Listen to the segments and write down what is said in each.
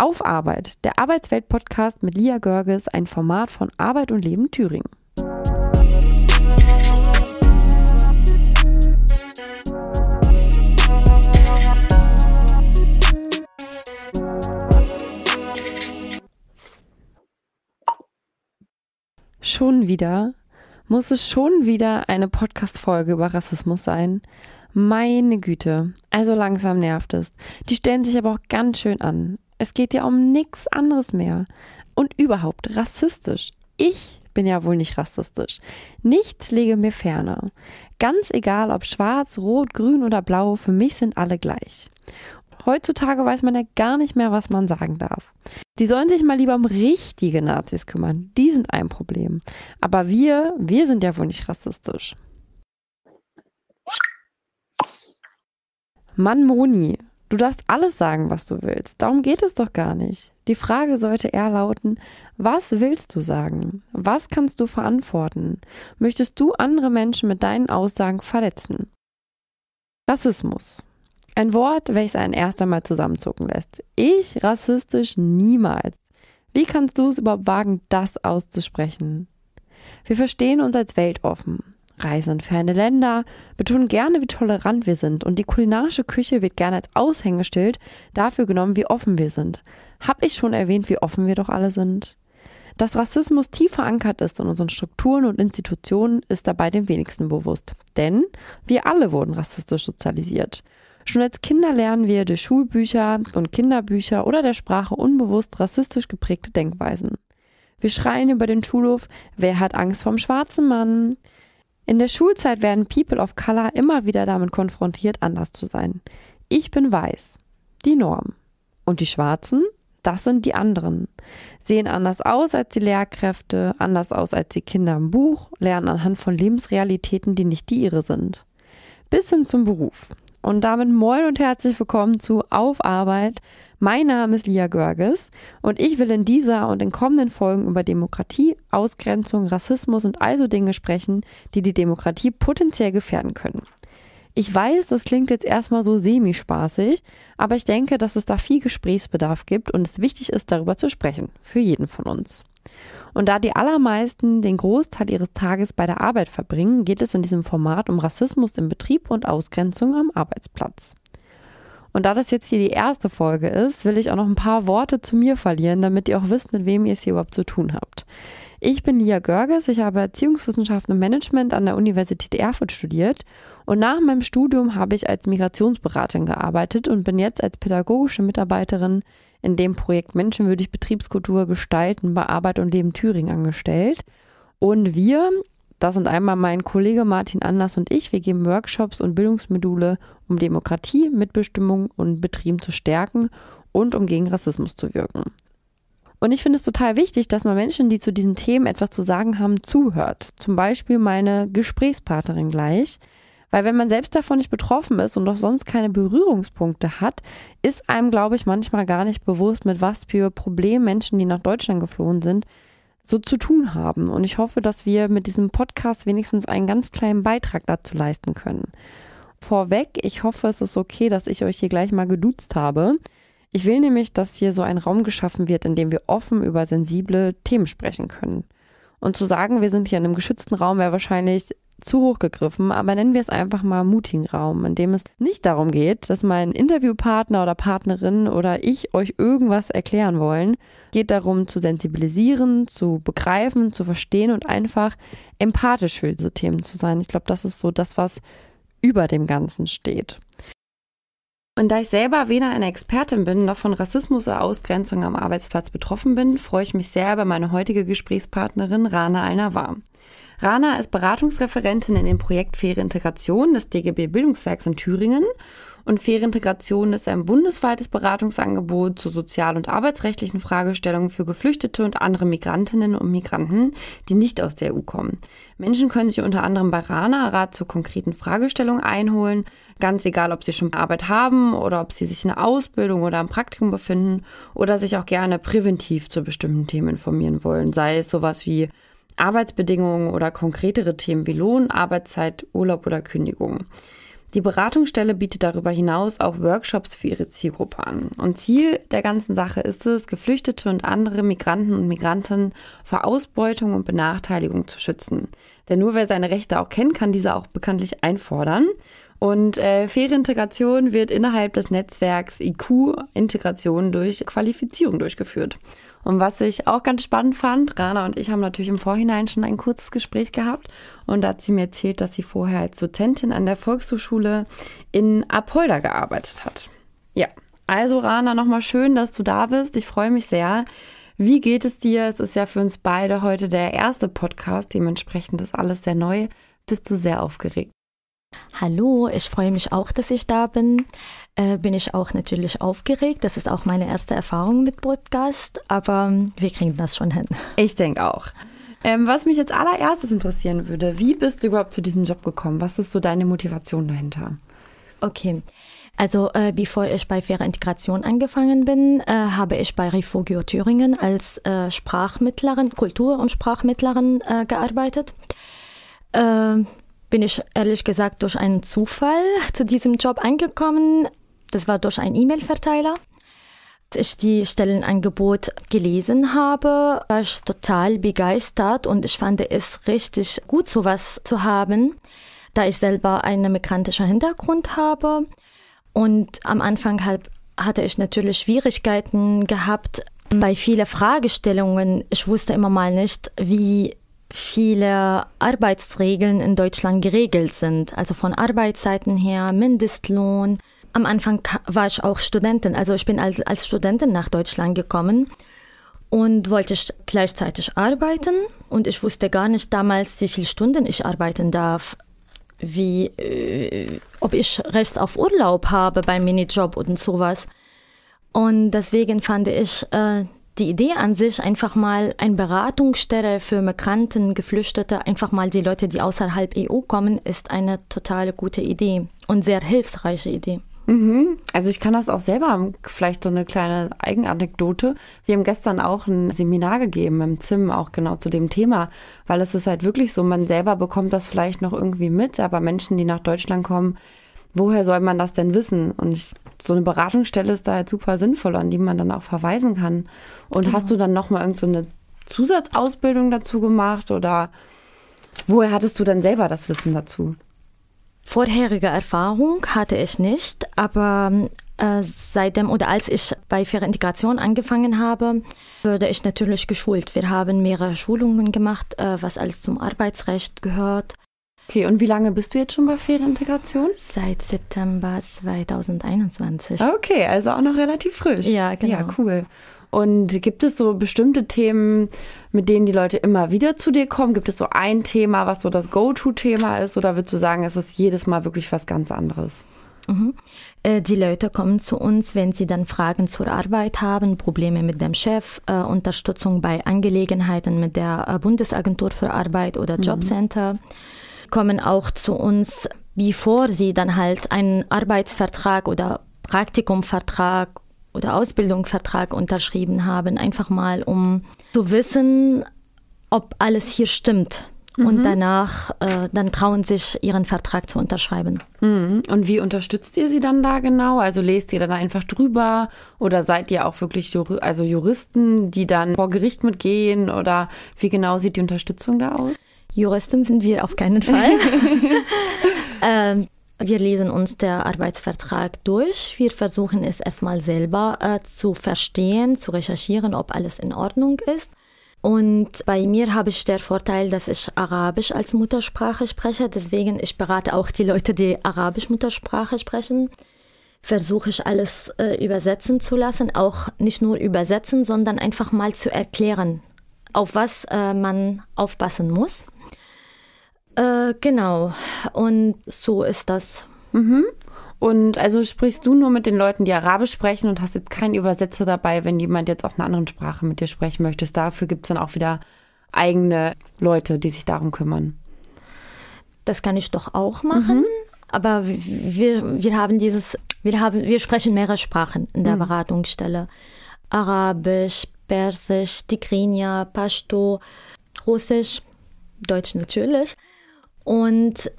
Auf Arbeit, der Arbeitswelt-Podcast mit Lia Görges, ein Format von Arbeit und Leben Thüringen. Schon wieder? Muss es schon wieder eine Podcast-Folge über Rassismus sein? Meine Güte, also langsam nervt es. Die stellen sich aber auch ganz schön an. Es geht ja um nichts anderes mehr. Und überhaupt rassistisch. Ich bin ja wohl nicht rassistisch. Nichts lege mir ferner. Ganz egal ob schwarz, rot, grün oder blau, für mich sind alle gleich. Heutzutage weiß man ja gar nicht mehr, was man sagen darf. Die sollen sich mal lieber um richtige Nazis kümmern. Die sind ein Problem. Aber wir, wir sind ja wohl nicht rassistisch. Mann, Moni, du darfst alles sagen, was du willst. Darum geht es doch gar nicht. Die Frage sollte eher lauten, was willst du sagen? Was kannst du verantworten? Möchtest du andere Menschen mit deinen Aussagen verletzen? Rassismus. Ein Wort, welches einen erst einmal zusammenzucken lässt. Ich rassistisch niemals. Wie kannst du es überhaupt wagen, das auszusprechen? Wir verstehen uns als weltoffen reisen in ferne Länder, betonen gerne, wie tolerant wir sind und die kulinarische Küche wird gerne als Aushängeschild dafür genommen, wie offen wir sind. Hab ich schon erwähnt, wie offen wir doch alle sind? Dass Rassismus tief verankert ist in unseren Strukturen und Institutionen, ist dabei dem wenigsten bewusst. Denn wir alle wurden rassistisch sozialisiert. Schon als Kinder lernen wir durch Schulbücher und Kinderbücher oder der Sprache unbewusst rassistisch geprägte Denkweisen. Wir schreien über den Schulhof, wer hat Angst vom schwarzen Mann? In der Schulzeit werden People of Color immer wieder damit konfrontiert, anders zu sein. Ich bin weiß, die Norm. Und die Schwarzen, das sind die anderen. Sehen anders aus als die Lehrkräfte, anders aus als die Kinder im Buch, lernen anhand von Lebensrealitäten, die nicht die ihre sind. Bis hin zum Beruf. Und damit moin und herzlich willkommen zu Auf Arbeit, mein Name ist Lia Görges und ich will in dieser und in kommenden Folgen über Demokratie, Ausgrenzung, Rassismus und also Dinge sprechen, die die Demokratie potenziell gefährden können. Ich weiß, das klingt jetzt erstmal so semi-spaßig, aber ich denke, dass es da viel Gesprächsbedarf gibt und es wichtig ist, darüber zu sprechen, für jeden von uns. Und da die allermeisten den Großteil ihres Tages bei der Arbeit verbringen, geht es in diesem Format um Rassismus im Betrieb und Ausgrenzung am Arbeitsplatz. Und da das jetzt hier die erste Folge ist, will ich auch noch ein paar Worte zu mir verlieren, damit ihr auch wisst, mit wem ihr es hier überhaupt zu tun habt. Ich bin Lia Görges, ich habe Erziehungswissenschaften und Management an der Universität Erfurt studiert und nach meinem Studium habe ich als Migrationsberaterin gearbeitet und bin jetzt als pädagogische Mitarbeiterin in dem Projekt Menschenwürdig Betriebskultur gestalten bei Arbeit und Leben Thüringen angestellt. Und wir, das sind einmal mein Kollege Martin Anders und ich. Wir geben Workshops und Bildungsmodule, um Demokratie, Mitbestimmung und Betrieb zu stärken und um gegen Rassismus zu wirken. Und ich finde es total wichtig, dass man Menschen, die zu diesen Themen etwas zu sagen haben, zuhört. Zum Beispiel meine Gesprächspartnerin gleich. Weil wenn man selbst davon nicht betroffen ist und auch sonst keine Berührungspunkte hat, ist einem, glaube ich, manchmal gar nicht bewusst, mit was für Problemen Menschen, die nach Deutschland geflohen sind, so zu tun haben. Und ich hoffe, dass wir mit diesem Podcast wenigstens einen ganz kleinen Beitrag dazu leisten können. Vorweg, ich hoffe, es ist okay, dass ich euch hier gleich mal geduzt habe. Ich will nämlich, dass hier so ein Raum geschaffen wird, in dem wir offen über sensible Themen sprechen können. Und zu sagen, wir sind hier in einem geschützten Raum, wäre wahrscheinlich zu hoch gegriffen, aber nennen wir es einfach mal mutigen Raum, in dem es nicht darum geht, dass mein Interviewpartner oder Partnerin oder ich euch irgendwas erklären wollen. Geht darum zu sensibilisieren, zu begreifen, zu verstehen und einfach empathisch für diese Themen zu sein. Ich glaube, das ist so das, was über dem Ganzen steht. Und da ich selber weder eine Expertin bin, noch von Rassismus oder Ausgrenzung am Arbeitsplatz betroffen bin, freue ich mich sehr über meine heutige Gesprächspartnerin Rana Alnavar. Rana ist Beratungsreferentin in dem Projekt Faire Integration des DGB Bildungswerks in Thüringen. Und Faire Integration ist ein bundesweites Beratungsangebot zu sozial- und arbeitsrechtlichen Fragestellungen für Geflüchtete und andere Migrantinnen und Migranten, die nicht aus der EU kommen. Menschen können sich unter anderem bei Rana Rat zur konkreten Fragestellung einholen, ganz egal, ob sie schon Arbeit haben oder ob sie sich in der Ausbildung oder im Praktikum befinden oder sich auch gerne präventiv zu bestimmten Themen informieren wollen, sei es sowas wie Arbeitsbedingungen oder konkretere Themen wie Lohn, Arbeitszeit, Urlaub oder Kündigung. Die Beratungsstelle bietet darüber hinaus auch Workshops für ihre Zielgruppe an. Und Ziel der ganzen Sache ist es, Geflüchtete und andere Migranten und Migranten vor Ausbeutung und Benachteiligung zu schützen. Denn nur wer seine Rechte auch kennt, kann diese auch bekanntlich einfordern. Und äh, faire Integration wird innerhalb des Netzwerks IQ-Integration durch Qualifizierung durchgeführt. Und was ich auch ganz spannend fand, Rana und ich haben natürlich im Vorhinein schon ein kurzes Gespräch gehabt und da hat sie mir erzählt, dass sie vorher als Dozentin an der Volkshochschule in Apolda gearbeitet hat. Ja, also Rana, nochmal schön, dass du da bist. Ich freue mich sehr. Wie geht es dir? Es ist ja für uns beide heute der erste Podcast, dementsprechend ist alles sehr neu. Bist du sehr aufgeregt? Hallo, ich freue mich auch, dass ich da bin. Äh, bin ich auch natürlich aufgeregt. Das ist auch meine erste Erfahrung mit Podcast, aber wir kriegen das schon hin. Ich denke auch. Ähm, was mich jetzt allererstes interessieren würde, wie bist du überhaupt zu diesem Job gekommen? Was ist so deine Motivation dahinter? Okay. Also äh, bevor ich bei Faire Integration angefangen bin, äh, habe ich bei Refugio Thüringen als äh, Sprachmittlerin, Kultur- und Sprachmittlerin äh, gearbeitet. Bin ich ehrlich gesagt durch einen Zufall zu diesem Job angekommen. Das war durch einen E-Mail-Verteiler. Ich die Stellenangebot gelesen habe, war ich total begeistert und ich fand es richtig gut, sowas zu haben, da ich selber einen migrantischen Hintergrund habe. Und am Anfang halt hatte ich natürlich Schwierigkeiten gehabt bei vielen Fragestellungen. Ich wusste immer mal nicht, wie viele Arbeitsregeln in Deutschland geregelt sind. Also von Arbeitszeiten her, Mindestlohn. Am Anfang war ich auch Studentin, also ich bin als, als Studentin nach Deutschland gekommen und wollte ich gleichzeitig arbeiten und ich wusste gar nicht damals, wie viele Stunden ich arbeiten darf, wie, äh, ob ich Recht auf Urlaub habe beim Minijob und sowas. Und deswegen fand ich äh, die Idee an sich, einfach mal ein Beratungsstelle für Migranten, Geflüchtete, einfach mal die Leute, die außerhalb EU kommen, ist eine total gute Idee und sehr hilfreiche Idee. Mhm. Also ich kann das auch selber, vielleicht so eine kleine Eigenanekdote. Wir haben gestern auch ein Seminar gegeben im ZIM, auch genau zu dem Thema, weil es ist halt wirklich so, man selber bekommt das vielleicht noch irgendwie mit, aber Menschen, die nach Deutschland kommen, woher soll man das denn wissen? Und ich, so eine Beratungsstelle ist da halt super sinnvoll, an die man dann auch verweisen kann. Und genau. hast du dann nochmal irgend so eine Zusatzausbildung dazu gemacht oder woher hattest du dann selber das Wissen dazu? Vorherige Erfahrung hatte ich nicht, aber äh, seitdem oder als ich bei Faire Integration angefangen habe, wurde ich natürlich geschult. Wir haben mehrere Schulungen gemacht, äh, was alles zum Arbeitsrecht gehört. Okay, und wie lange bist du jetzt schon bei Ferientegration? Seit September 2021. Okay, also auch noch relativ frisch. Ja, genau. Ja, cool. Und gibt es so bestimmte Themen, mit denen die Leute immer wieder zu dir kommen? Gibt es so ein Thema, was so das Go-To-Thema ist? Oder würdest du sagen, es ist jedes Mal wirklich was ganz anderes? Mhm. Äh, die Leute kommen zu uns, wenn sie dann Fragen zur Arbeit haben, Probleme mit dem Chef, äh, Unterstützung bei Angelegenheiten mit der äh, Bundesagentur für Arbeit oder mhm. Jobcenter. Mhm kommen auch zu uns, bevor sie dann halt einen Arbeitsvertrag oder Praktikumvertrag oder Ausbildungsvertrag unterschrieben haben, einfach mal um zu wissen, ob alles hier stimmt. Mhm. Und danach, äh, dann trauen sich, ihren Vertrag zu unterschreiben. Mhm. Und wie unterstützt ihr sie dann da genau? Also lest ihr dann einfach drüber oder seid ihr auch wirklich Jur also Juristen, die dann vor Gericht mitgehen oder wie genau sieht die Unterstützung da aus? Juristen sind wir auf keinen Fall. ähm, wir lesen uns der Arbeitsvertrag durch. Wir versuchen es erstmal selber äh, zu verstehen, zu recherchieren, ob alles in Ordnung ist. Und bei mir habe ich der Vorteil, dass ich Arabisch als Muttersprache spreche. Deswegen ich berate auch die Leute, die Arabisch Muttersprache sprechen. Versuche ich alles äh, übersetzen zu lassen, auch nicht nur übersetzen, sondern einfach mal zu erklären, auf was äh, man aufpassen muss. Äh, genau. Und so ist das. Mhm. Und also sprichst du nur mit den Leuten, die Arabisch sprechen und hast jetzt keinen Übersetzer dabei, wenn jemand jetzt auf einer anderen Sprache mit dir sprechen möchte. Dafür gibt es dann auch wieder eigene Leute, die sich darum kümmern. Das kann ich doch auch machen. Mhm. Aber wir, wir haben dieses, wir haben, wir sprechen mehrere Sprachen in der mhm. Beratungsstelle. Arabisch, Persisch, Tigrinya, Pashto, Russisch, Deutsch natürlich. Und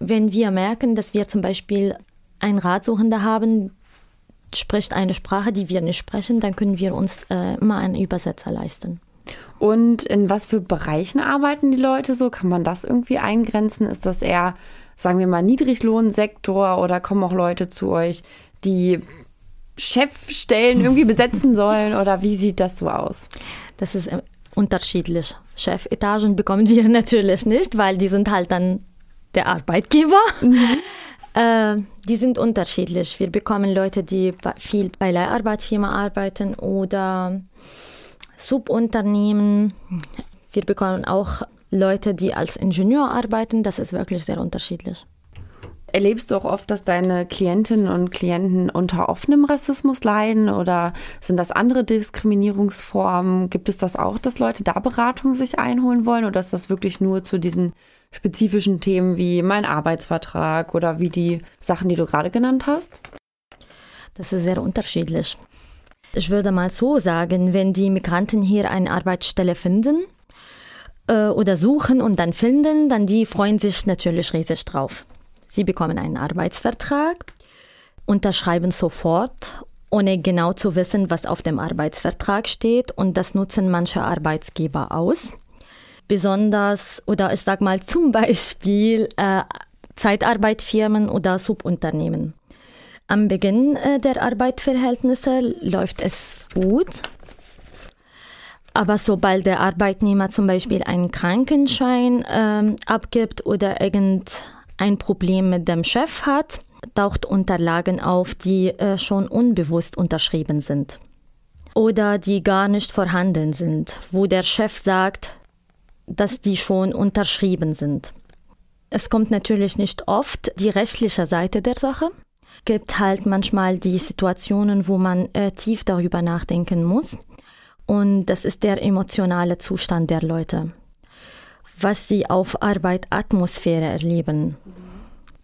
wenn wir merken, dass wir zum Beispiel einen Ratsuchender haben, spricht eine Sprache, die wir nicht sprechen, dann können wir uns äh, immer einen Übersetzer leisten. Und in was für Bereichen arbeiten die Leute so? Kann man das irgendwie eingrenzen? Ist das eher, sagen wir mal, Niedriglohnsektor oder kommen auch Leute zu euch, die Chefstellen irgendwie besetzen sollen? Oder wie sieht das so aus? Das ist äh, unterschiedlich. Chefetagen bekommen wir natürlich nicht, weil die sind halt dann der Arbeitgeber. Mhm. Äh, die sind unterschiedlich. Wir bekommen Leute, die viel bei Leiharbeitfirma arbeiten oder Subunternehmen. Wir bekommen auch Leute, die als Ingenieur arbeiten. Das ist wirklich sehr unterschiedlich. Erlebst du auch oft, dass deine Klientinnen und Klienten unter offenem Rassismus leiden oder sind das andere Diskriminierungsformen? Gibt es das auch, dass Leute da Beratung sich einholen wollen oder ist das wirklich nur zu diesen spezifischen Themen wie mein Arbeitsvertrag oder wie die Sachen, die du gerade genannt hast? Das ist sehr unterschiedlich. Ich würde mal so sagen, wenn die Migranten hier eine Arbeitsstelle finden äh, oder suchen und dann finden, dann die freuen sich natürlich riesig drauf. Sie bekommen einen Arbeitsvertrag, unterschreiben sofort, ohne genau zu wissen, was auf dem Arbeitsvertrag steht. Und das nutzen manche Arbeitsgeber aus. Besonders, oder ich sag mal zum Beispiel äh, Zeitarbeitfirmen oder Subunternehmen. Am Beginn äh, der Arbeitsverhältnisse läuft es gut. Aber sobald der Arbeitnehmer zum Beispiel einen Krankenschein äh, abgibt oder irgendein ein Problem mit dem Chef hat, taucht Unterlagen auf, die äh, schon unbewusst unterschrieben sind oder die gar nicht vorhanden sind, wo der Chef sagt, dass die schon unterschrieben sind. Es kommt natürlich nicht oft die rechtliche Seite der Sache. Gibt halt manchmal die Situationen, wo man äh, tief darüber nachdenken muss. Und das ist der emotionale Zustand der Leute was sie auf Arbeit Atmosphäre erleben.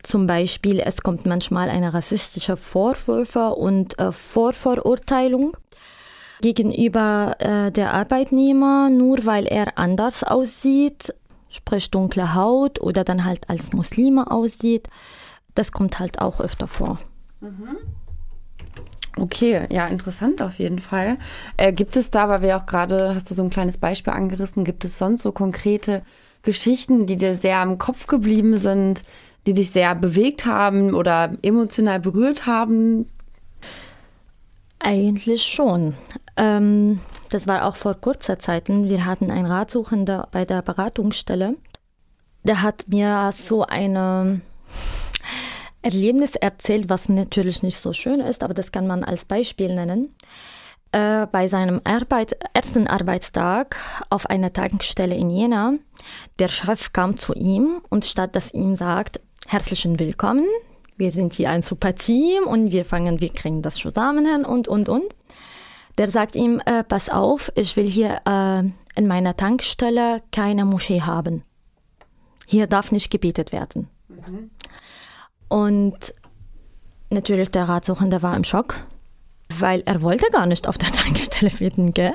Zum Beispiel, es kommt manchmal eine rassistische Vorwürfe und äh, Vorverurteilung gegenüber äh, der Arbeitnehmer, nur weil er anders aussieht, sprich dunkle Haut oder dann halt als Muslime aussieht. Das kommt halt auch öfter vor. Mhm. Okay, ja, interessant auf jeden Fall. Äh, gibt es da, weil wir auch gerade, hast du so ein kleines Beispiel angerissen, gibt es sonst so konkrete Geschichten, die dir sehr im Kopf geblieben sind, die dich sehr bewegt haben oder emotional berührt haben? Eigentlich schon. Ähm, das war auch vor kurzer Zeit. Wir hatten einen Ratsuchender bei der Beratungsstelle. Der hat mir so ein Erlebnis erzählt, was natürlich nicht so schön ist, aber das kann man als Beispiel nennen äh, bei seinem Arbeit, ersten Arbeitstag auf einer Tankstelle in Jena. Der Chef kam zu ihm und statt dass ihm sagt, herzlichen Willkommen, wir sind hier ein super Team und wir fangen, wir kriegen das zusammen hin und, und, und. Der sagt ihm, äh, pass auf, ich will hier äh, in meiner Tankstelle keine Moschee haben. Hier darf nicht gebetet werden. Mhm. Und natürlich der Ratsuchende war im Schock weil er wollte gar nicht auf der Tankstelle beten, gell?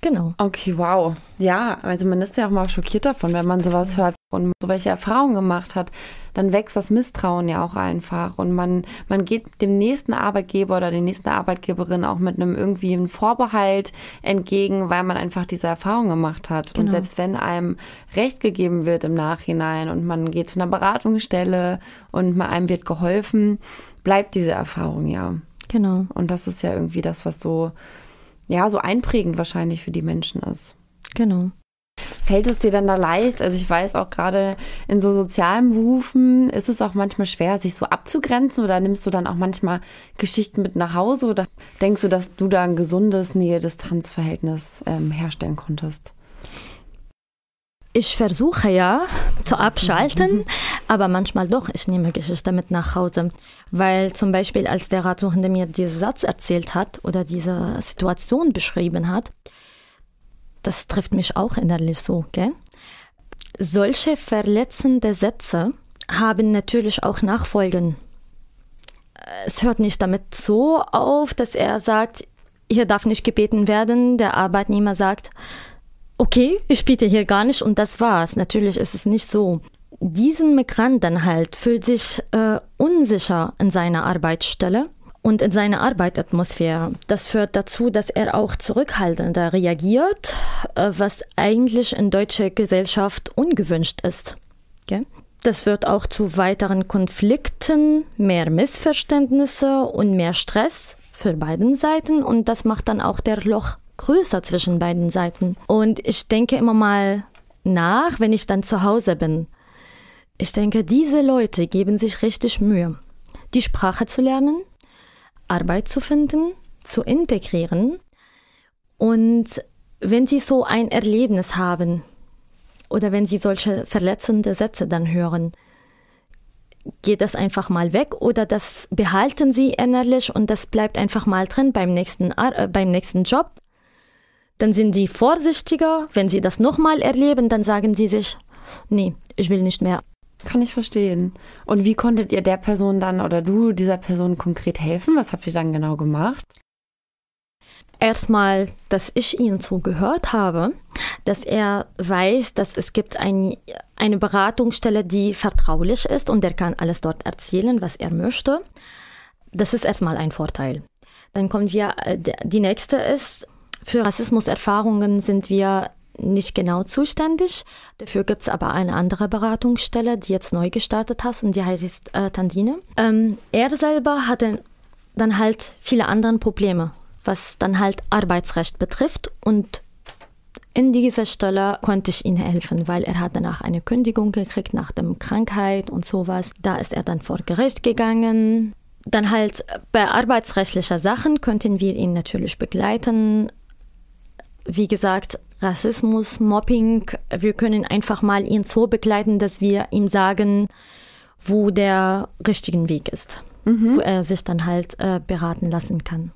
Genau. Okay, wow. Ja, also man ist ja auch mal schockiert davon, wenn man sowas hört und so welche Erfahrungen gemacht hat, dann wächst das Misstrauen ja auch einfach und man, man geht dem nächsten Arbeitgeber oder der nächsten Arbeitgeberin auch mit einem irgendwie einen Vorbehalt entgegen, weil man einfach diese Erfahrung gemacht hat. Genau. Und selbst wenn einem Recht gegeben wird im Nachhinein und man geht zu einer Beratungsstelle und einem wird geholfen, bleibt diese Erfahrung ja. Genau. Und das ist ja irgendwie das, was so, ja, so einprägend wahrscheinlich für die Menschen ist. Genau. Fällt es dir dann da leicht? Also ich weiß auch gerade in so sozialen Berufen ist es auch manchmal schwer, sich so abzugrenzen oder nimmst du dann auch manchmal Geschichten mit nach Hause oder denkst du, dass du da ein gesundes Nähe-Distanz-Verhältnis ähm, herstellen konntest? Ich versuche ja zu abschalten, aber manchmal doch, ich nehme Geschichte mit nach Hause. Weil zum Beispiel, als der Ratsuchende mir diesen Satz erzählt hat oder diese Situation beschrieben hat, das trifft mich auch innerlich so, gell? Solche verletzende Sätze haben natürlich auch Nachfolgen. Es hört nicht damit so auf, dass er sagt, hier darf nicht gebeten werden. Der Arbeitnehmer sagt, okay, ich biete hier gar nicht und das war's. Natürlich ist es nicht so. diesen Migrant dann halt fühlt sich äh, unsicher in seiner Arbeitsstelle und in seiner Arbeitsatmosphäre. Das führt dazu, dass er auch zurückhaltender reagiert, äh, was eigentlich in deutscher Gesellschaft ungewünscht ist. Das führt auch zu weiteren Konflikten, mehr Missverständnisse und mehr Stress für beiden Seiten und das macht dann auch der Loch größer zwischen beiden Seiten. Und ich denke immer mal nach, wenn ich dann zu Hause bin. Ich denke, diese Leute geben sich richtig Mühe, die Sprache zu lernen, Arbeit zu finden, zu integrieren. Und wenn sie so ein Erlebnis haben oder wenn sie solche verletzende Sätze dann hören, geht das einfach mal weg oder das behalten sie innerlich und das bleibt einfach mal drin beim nächsten, äh, beim nächsten Job. Dann sind sie vorsichtiger. Wenn sie das nochmal erleben, dann sagen sie sich, nee, ich will nicht mehr. Kann ich verstehen. Und wie konntet ihr der Person dann oder du dieser Person konkret helfen? Was habt ihr dann genau gemacht? Erstmal, dass ich ihm zugehört habe, dass er weiß, dass es gibt ein, eine Beratungsstelle, die vertraulich ist und er kann alles dort erzählen, was er möchte. Das ist erstmal ein Vorteil. Dann kommen wir, äh, die nächste ist, für Rassismuserfahrungen sind wir nicht genau zuständig. Dafür gibt es aber eine andere Beratungsstelle, die jetzt neu gestartet hat und die heißt äh, Tandine. Ähm, er selber hatte dann halt viele andere Probleme, was dann halt Arbeitsrecht betrifft und in dieser Stelle konnte ich ihm helfen, weil er hat danach eine Kündigung gekriegt nach der Krankheit und sowas. Da ist er dann vor Gericht gegangen. Dann halt bei arbeitsrechtlicher Sachen könnten wir ihn natürlich begleiten. Wie gesagt, Rassismus, Mobbing. Wir können einfach mal ihn so begleiten, dass wir ihm sagen, wo der richtige Weg ist, mhm. wo er sich dann halt äh, beraten lassen kann.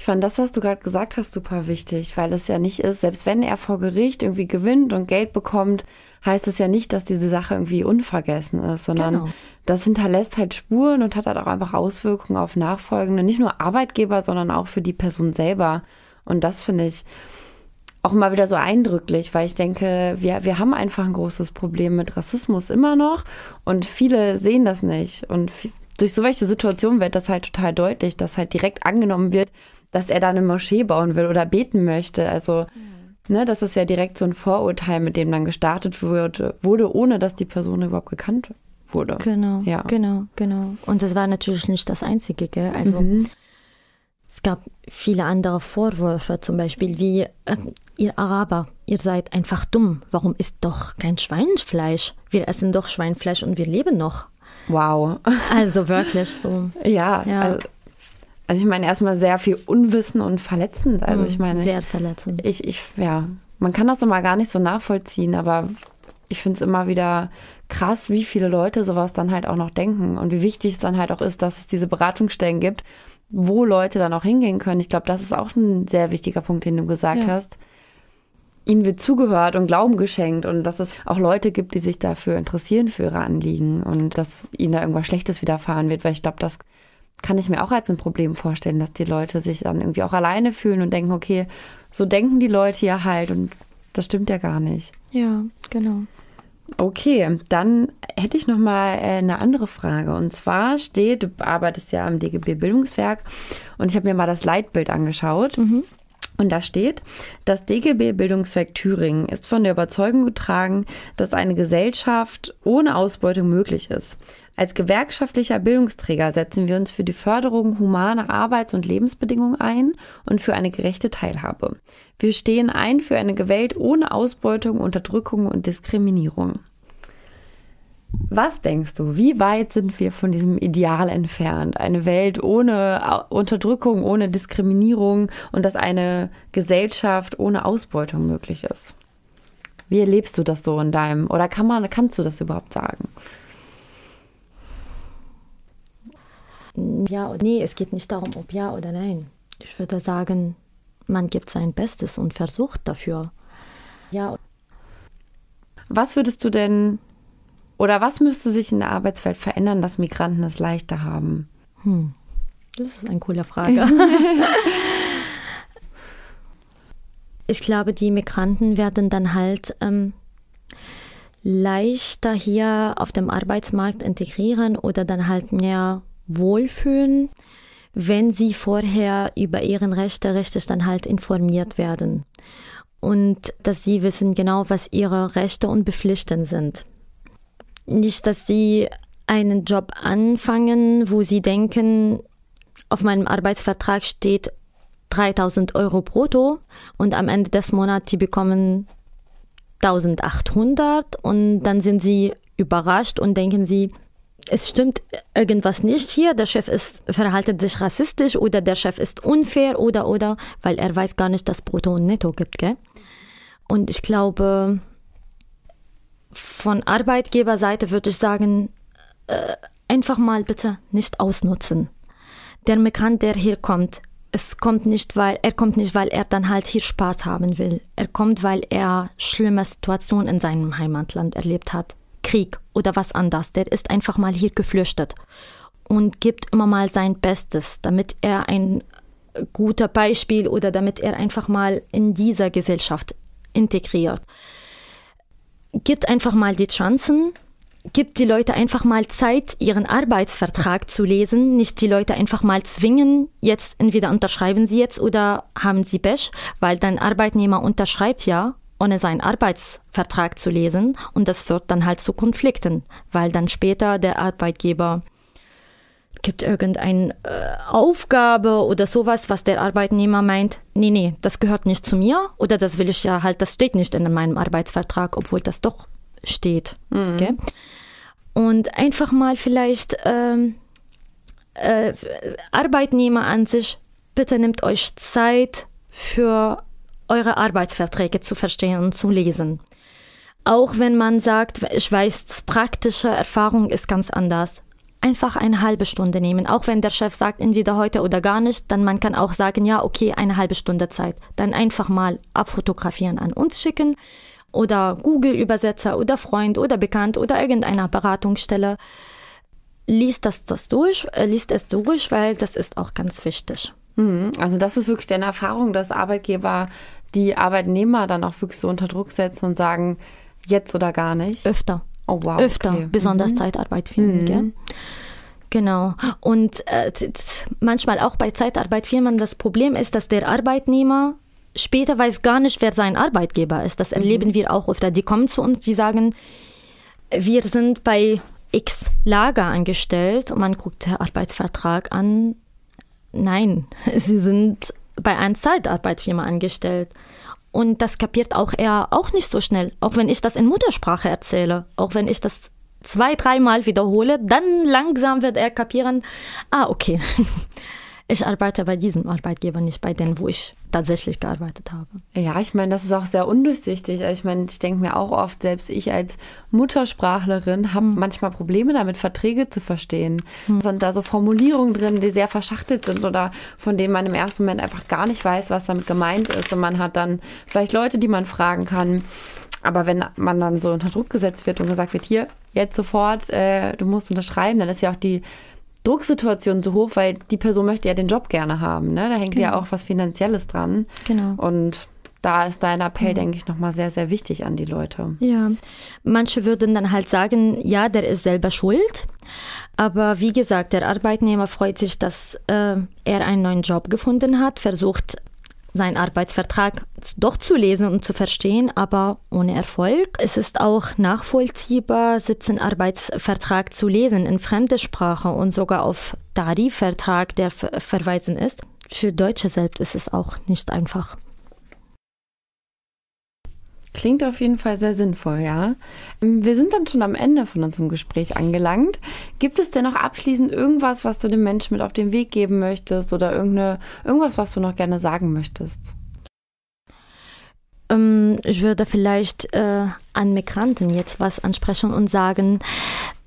Ich fand das, was du gerade gesagt hast, super wichtig, weil es ja nicht ist, selbst wenn er vor Gericht irgendwie gewinnt und Geld bekommt, heißt es ja nicht, dass diese Sache irgendwie unvergessen ist, sondern genau. das hinterlässt halt Spuren und hat halt auch einfach Auswirkungen auf nachfolgende, nicht nur Arbeitgeber, sondern auch für die Person selber. Und das finde ich, auch mal wieder so eindrücklich, weil ich denke, wir, wir haben einfach ein großes Problem mit Rassismus immer noch und viele sehen das nicht. Und durch so welche Situationen wird das halt total deutlich, dass halt direkt angenommen wird, dass er da eine Moschee bauen will oder beten möchte. Also, mhm. ne, das ist ja direkt so ein Vorurteil, mit dem dann gestartet wurde, wurde ohne dass die Person überhaupt gekannt wurde. Genau, ja. genau, genau. Und das war natürlich nicht das Einzige, gell? Also, mhm. Es gab viele andere Vorwürfe, zum Beispiel wie, äh, ihr Araber, ihr seid einfach dumm. Warum ist doch kein Schweinefleisch? Wir essen doch Schweinefleisch und wir leben noch. Wow. Also wirklich so. ja, ja. Also, also, ich meine erstmal sehr viel Unwissen und verletzend. Also ich mhm, meine. Sehr verletzend. Ich, ich, ja, man kann das immer gar nicht so nachvollziehen, aber ich finde es immer wieder krass, wie viele Leute sowas dann halt auch noch denken und wie wichtig es dann halt auch ist, dass es diese Beratungsstellen gibt, wo Leute dann auch hingehen können. Ich glaube, das ist auch ein sehr wichtiger Punkt, den du gesagt ja. hast. Ihnen wird zugehört und Glauben geschenkt und dass es auch Leute gibt, die sich dafür interessieren für ihre Anliegen und dass ihnen da irgendwas Schlechtes widerfahren wird, weil ich glaube, das kann ich mir auch als ein Problem vorstellen, dass die Leute sich dann irgendwie auch alleine fühlen und denken, okay, so denken die Leute ja halt und das stimmt ja gar nicht. Ja, genau. Okay, dann hätte ich noch mal äh, eine andere Frage. Und zwar steht, du arbeitest ja am DGB Bildungswerk und ich habe mir mal das Leitbild angeschaut. Mhm. Und da steht, das DGB Bildungswerk Thüringen ist von der Überzeugung getragen, dass eine Gesellschaft ohne Ausbeutung möglich ist. Als gewerkschaftlicher Bildungsträger setzen wir uns für die Förderung humaner Arbeits- und Lebensbedingungen ein und für eine gerechte Teilhabe. Wir stehen ein für eine Welt ohne Ausbeutung, Unterdrückung und Diskriminierung. Was denkst du, wie weit sind wir von diesem Ideal entfernt? Eine Welt ohne Unterdrückung, ohne Diskriminierung und dass eine Gesellschaft ohne Ausbeutung möglich ist? Wie erlebst du das so in deinem, oder kann man, kannst du das überhaupt sagen? Ja, nee, es geht nicht darum, ob ja oder nein. Ich würde sagen, man gibt sein Bestes und versucht dafür. Ja. Was würdest du denn oder was müsste sich in der Arbeitswelt verändern, dass Migranten es leichter haben? Hm. Das ist eine coole Frage. ich glaube, die Migranten werden dann halt ähm, leichter hier auf dem Arbeitsmarkt integrieren oder dann halt mehr wohlfühlen, wenn sie vorher über ihren Rechte richtig halt informiert werden und dass sie wissen genau, was ihre Rechte und Bepflichten sind. Nicht, dass sie einen Job anfangen, wo sie denken, auf meinem Arbeitsvertrag steht 3000 Euro brutto und am Ende des Monats, die bekommen 1800 und dann sind sie überrascht und denken sie, es stimmt irgendwas nicht hier, der Chef ist, verhaltet sich rassistisch oder der Chef ist unfair oder oder, weil er weiß gar nicht, dass Brutto und Netto gibt, gell? Und ich glaube, von Arbeitgeberseite würde ich sagen, äh, einfach mal bitte nicht ausnutzen. Der Migrant, der hier kommt, es kommt nicht, weil er kommt nicht, weil er dann halt hier Spaß haben will. Er kommt, weil er schlimme Situationen in seinem Heimatland erlebt hat. Krieg oder was anderes. Der ist einfach mal hier geflüchtet und gibt immer mal sein Bestes, damit er ein guter Beispiel oder damit er einfach mal in dieser Gesellschaft integriert. Gibt einfach mal die Chancen, gibt die Leute einfach mal Zeit, ihren Arbeitsvertrag zu lesen, nicht die Leute einfach mal zwingen, jetzt entweder unterschreiben sie jetzt oder haben sie Pech, weil dein Arbeitnehmer unterschreibt ja, ohne seinen Arbeitsvertrag zu lesen und das führt dann halt zu Konflikten, weil dann später der Arbeitgeber gibt irgendeine äh, Aufgabe oder sowas, was der Arbeitnehmer meint, nee, nee, das gehört nicht zu mir oder das will ich ja halt, das steht nicht in meinem Arbeitsvertrag, obwohl das doch steht. Mhm. Okay? Und einfach mal vielleicht ähm, äh, Arbeitnehmer an sich, bitte nehmt euch Zeit für eure Arbeitsverträge zu verstehen und zu lesen. Auch wenn man sagt, ich weiß, praktische Erfahrung ist ganz anders. Einfach eine halbe Stunde nehmen. Auch wenn der Chef sagt, entweder heute oder gar nicht, dann man kann auch sagen, ja, okay, eine halbe Stunde Zeit. Dann einfach mal abfotografieren an uns schicken oder Google-Übersetzer oder Freund oder Bekannt oder irgendeiner Beratungsstelle. Liest das, das durch, äh, liest es durch, weil das ist auch ganz wichtig. Mhm. Also das ist wirklich deine Erfahrung, dass Arbeitgeber die Arbeitnehmer dann auch wirklich so unter Druck setzen und sagen, jetzt oder gar nicht? Öfter. Oh wow. Öfter, okay. besonders mhm. Zeitarbeit finden, mhm. gell? Genau. Und äh, manchmal auch bei Zeitarbeit Firmen das Problem ist, dass der Arbeitnehmer später weiß gar nicht, wer sein Arbeitgeber ist. Das erleben mhm. wir auch öfter. Die kommen zu uns, die sagen, wir sind bei X Lager angestellt und man guckt den Arbeitsvertrag an. Nein, sie sind bei einer Zeitarbeitsfirma angestellt. Und das kapiert auch er auch nicht so schnell. Auch wenn ich das in Muttersprache erzähle, auch wenn ich das zwei, dreimal wiederhole, dann langsam wird er kapieren, ah, okay. ich arbeite bei diesem Arbeitgeber, nicht bei denen, wo ich tatsächlich gearbeitet habe. Ja, ich meine, das ist auch sehr undurchsichtig. Ich meine, ich denke mir auch oft, selbst ich als Muttersprachlerin habe mhm. manchmal Probleme damit, Verträge zu verstehen. Mhm. Sind da so Formulierungen drin, die sehr verschachtelt sind oder von denen man im ersten Moment einfach gar nicht weiß, was damit gemeint ist. Und man hat dann vielleicht Leute, die man fragen kann. Aber wenn man dann so unter Druck gesetzt wird und gesagt wird, hier, jetzt sofort, äh, du musst unterschreiben, dann ist ja auch die Drucksituation so hoch, weil die Person möchte ja den Job gerne haben. Ne? Da hängt genau. ja auch was Finanzielles dran. Genau. Und da ist dein Appell, mhm. denke ich, nochmal sehr, sehr wichtig an die Leute. Ja, manche würden dann halt sagen, ja, der ist selber schuld. Aber wie gesagt, der Arbeitnehmer freut sich, dass äh, er einen neuen Job gefunden hat, versucht seinen Arbeitsvertrag doch zu lesen und zu verstehen, aber ohne Erfolg. Es ist auch nachvollziehbar, 17 Arbeitsvertrag zu lesen in fremde Sprache und sogar auf Tarifvertrag, der verweisen ist. Für Deutsche selbst ist es auch nicht einfach. Klingt auf jeden Fall sehr sinnvoll, ja. Wir sind dann schon am Ende von unserem Gespräch angelangt. Gibt es denn noch abschließend irgendwas, was du dem Menschen mit auf den Weg geben möchtest oder irgendeine, irgendwas, was du noch gerne sagen möchtest? Ähm, ich würde vielleicht äh, an Migranten jetzt was ansprechen und sagen,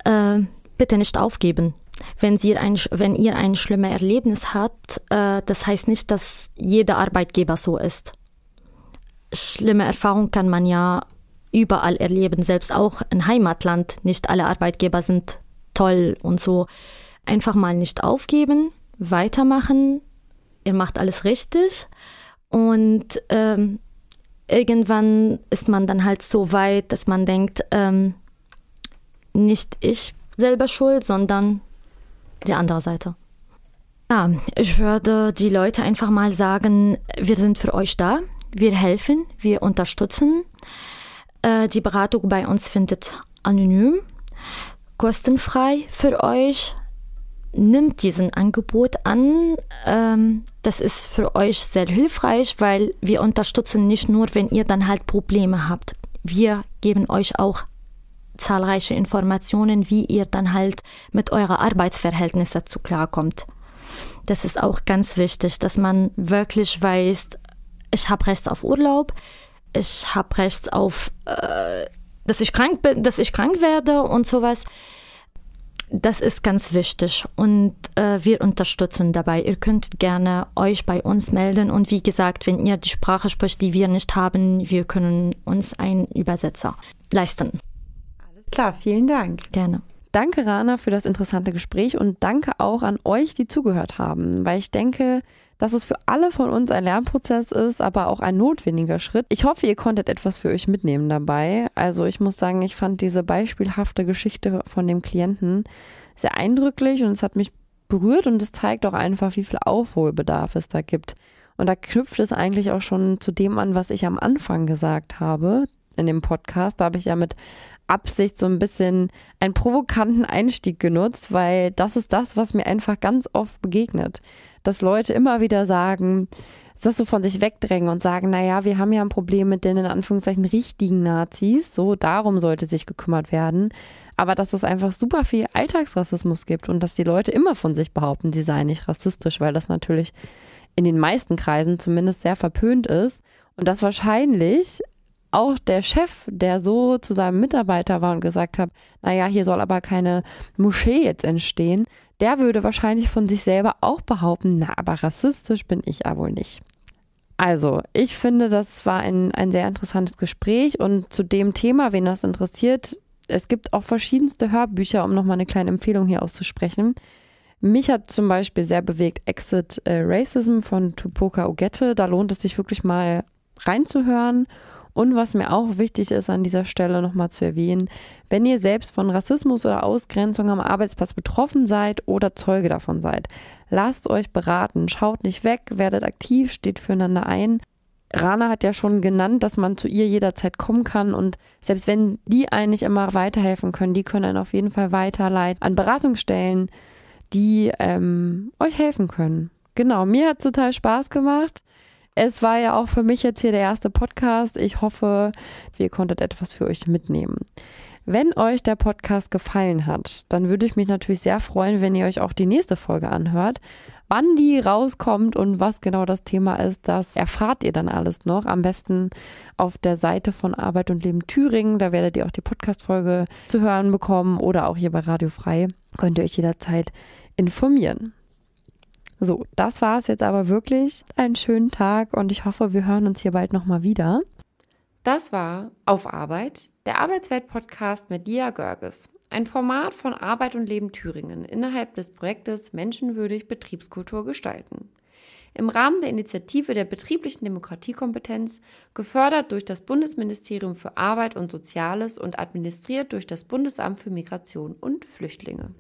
äh, bitte nicht aufgeben. Wenn, sie ein, wenn ihr ein schlimmes Erlebnis habt, äh, das heißt nicht, dass jeder Arbeitgeber so ist schlimme Erfahrung kann man ja überall erleben, selbst auch im Heimatland. Nicht alle Arbeitgeber sind toll und so. Einfach mal nicht aufgeben, weitermachen. Ihr macht alles richtig und ähm, irgendwann ist man dann halt so weit, dass man denkt, ähm, nicht ich selber schuld, sondern die andere Seite. Ja, ich würde die Leute einfach mal sagen, wir sind für euch da, wir helfen, wir unterstützen. Äh, die Beratung bei uns findet anonym, kostenfrei für euch. Nimmt diesen Angebot an. Ähm, das ist für euch sehr hilfreich, weil wir unterstützen nicht nur, wenn ihr dann halt Probleme habt. Wir geben euch auch zahlreiche Informationen, wie ihr dann halt mit eurer Arbeitsverhältnisse zu klarkommt. Das ist auch ganz wichtig, dass man wirklich weiß, ich habe Recht auf Urlaub, ich habe Recht auf, äh, dass ich krank bin, dass ich krank werde und sowas. Das ist ganz wichtig und äh, wir unterstützen dabei. Ihr könnt gerne euch bei uns melden und wie gesagt, wenn ihr die Sprache spricht, die wir nicht haben, wir können uns einen Übersetzer leisten. Alles klar, vielen Dank. Gerne. Danke, Rana, für das interessante Gespräch und danke auch an euch, die zugehört haben, weil ich denke, dass es für alle von uns ein Lernprozess ist, aber auch ein notwendiger Schritt. Ich hoffe, ihr konntet etwas für euch mitnehmen dabei. Also ich muss sagen, ich fand diese beispielhafte Geschichte von dem Klienten sehr eindrücklich und es hat mich berührt und es zeigt auch einfach, wie viel Aufholbedarf es da gibt. Und da knüpft es eigentlich auch schon zu dem an, was ich am Anfang gesagt habe in dem Podcast. Da habe ich ja mit Absicht so ein bisschen einen provokanten Einstieg genutzt, weil das ist das, was mir einfach ganz oft begegnet. Dass Leute immer wieder sagen, das so von sich wegdrängen und sagen, naja, wir haben ja ein Problem mit den in Anführungszeichen richtigen Nazis, so darum sollte sich gekümmert werden. Aber dass es einfach super viel Alltagsrassismus gibt und dass die Leute immer von sich behaupten, sie seien nicht rassistisch, weil das natürlich in den meisten Kreisen zumindest sehr verpönt ist. Und dass wahrscheinlich auch der Chef, der so zu seinem Mitarbeiter war und gesagt hat, naja, hier soll aber keine Moschee jetzt entstehen, der würde wahrscheinlich von sich selber auch behaupten, na, aber rassistisch bin ich ja wohl nicht. Also, ich finde, das war ein, ein sehr interessantes Gespräch und zu dem Thema, wen das interessiert, es gibt auch verschiedenste Hörbücher, um nochmal eine kleine Empfehlung hier auszusprechen. Mich hat zum Beispiel sehr bewegt Exit äh, Racism von Tupoka Ogette. Da lohnt es sich wirklich mal reinzuhören. Und was mir auch wichtig ist an dieser Stelle nochmal zu erwähnen, wenn ihr selbst von Rassismus oder Ausgrenzung am Arbeitsplatz betroffen seid oder Zeuge davon seid, lasst euch beraten, schaut nicht weg, werdet aktiv, steht füreinander ein. Rana hat ja schon genannt, dass man zu ihr jederzeit kommen kann und selbst wenn die einen nicht immer weiterhelfen können, die können einen auf jeden Fall weiterleiten an Beratungsstellen, die ähm, euch helfen können. Genau, mir hat total Spaß gemacht. Es war ja auch für mich jetzt hier der erste Podcast. Ich hoffe, ihr konntet etwas für euch mitnehmen. Wenn euch der Podcast gefallen hat, dann würde ich mich natürlich sehr freuen, wenn ihr euch auch die nächste Folge anhört. Wann die rauskommt und was genau das Thema ist, das erfahrt ihr dann alles noch. Am besten auf der Seite von Arbeit und Leben Thüringen. Da werdet ihr auch die Podcast-Folge zu hören bekommen oder auch hier bei Radio Frei. Könnt ihr euch jederzeit informieren. So, das war es jetzt aber wirklich. Einen schönen Tag und ich hoffe, wir hören uns hier bald nochmal wieder. Das war Auf Arbeit, der Arbeitswelt-Podcast mit Lia Görges. Ein Format von Arbeit und Leben Thüringen innerhalb des Projektes Menschenwürdig Betriebskultur gestalten. Im Rahmen der Initiative der betrieblichen Demokratiekompetenz, gefördert durch das Bundesministerium für Arbeit und Soziales und administriert durch das Bundesamt für Migration und Flüchtlinge.